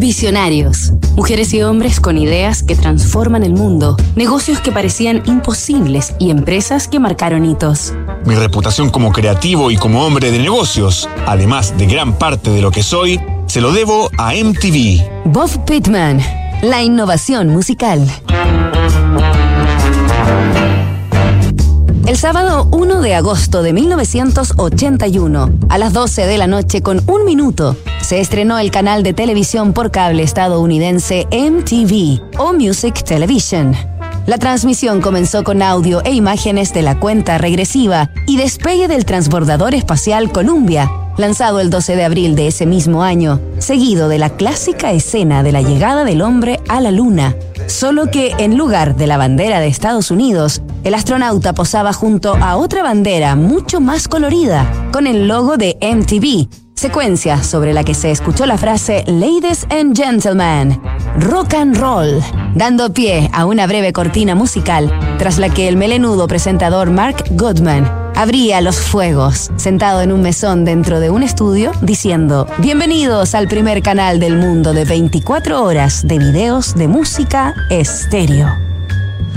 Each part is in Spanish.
Visionarios. Mujeres y hombres con ideas que transforman el mundo, negocios que parecían imposibles y empresas que marcaron hitos. Mi reputación como creativo y como hombre de negocios, además de gran parte de lo que soy, se lo debo a MTV. Bob Pittman, la innovación musical. Sábado 1 de agosto de 1981, a las 12 de la noche con un minuto, se estrenó el canal de televisión por cable estadounidense MTV o Music Television. La transmisión comenzó con audio e imágenes de la cuenta regresiva y despegue del transbordador espacial Columbia, lanzado el 12 de abril de ese mismo año, seguido de la clásica escena de la llegada del hombre a la Luna, solo que en lugar de la bandera de Estados Unidos, el astronauta posaba junto a otra bandera mucho más colorida, con el logo de MTV, secuencia sobre la que se escuchó la frase Ladies and Gentlemen, rock and roll, dando pie a una breve cortina musical, tras la que el melenudo presentador Mark Goodman abría los fuegos, sentado en un mesón dentro de un estudio, diciendo, Bienvenidos al primer canal del mundo de 24 horas de videos de música estéreo.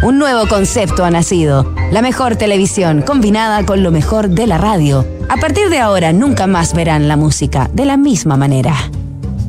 Un nuevo concepto ha nacido, la mejor televisión combinada con lo mejor de la radio. A partir de ahora nunca más verán la música de la misma manera.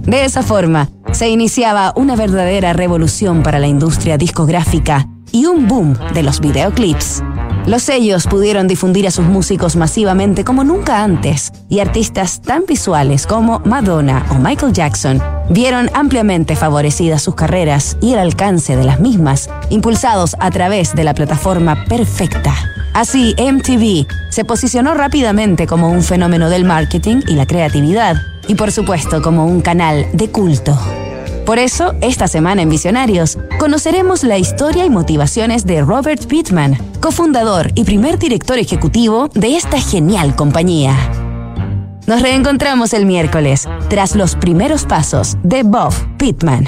De esa forma, se iniciaba una verdadera revolución para la industria discográfica y un boom de los videoclips. Los sellos pudieron difundir a sus músicos masivamente como nunca antes, y artistas tan visuales como Madonna o Michael Jackson vieron ampliamente favorecidas sus carreras y el alcance de las mismas, impulsados a través de la plataforma perfecta. Así, MTV se posicionó rápidamente como un fenómeno del marketing y la creatividad, y por supuesto como un canal de culto. Por eso, esta semana en Visionarios, conoceremos la historia y motivaciones de Robert Pittman, cofundador y primer director ejecutivo de esta genial compañía. Nos reencontramos el miércoles, tras los primeros pasos de Bob Pittman.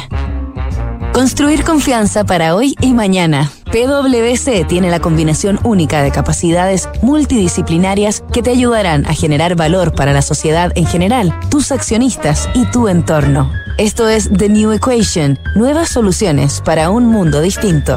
Construir confianza para hoy y mañana. PwC tiene la combinación única de capacidades multidisciplinarias que te ayudarán a generar valor para la sociedad en general, tus accionistas y tu entorno. Esto es The New Equation, nuevas soluciones para un mundo distinto.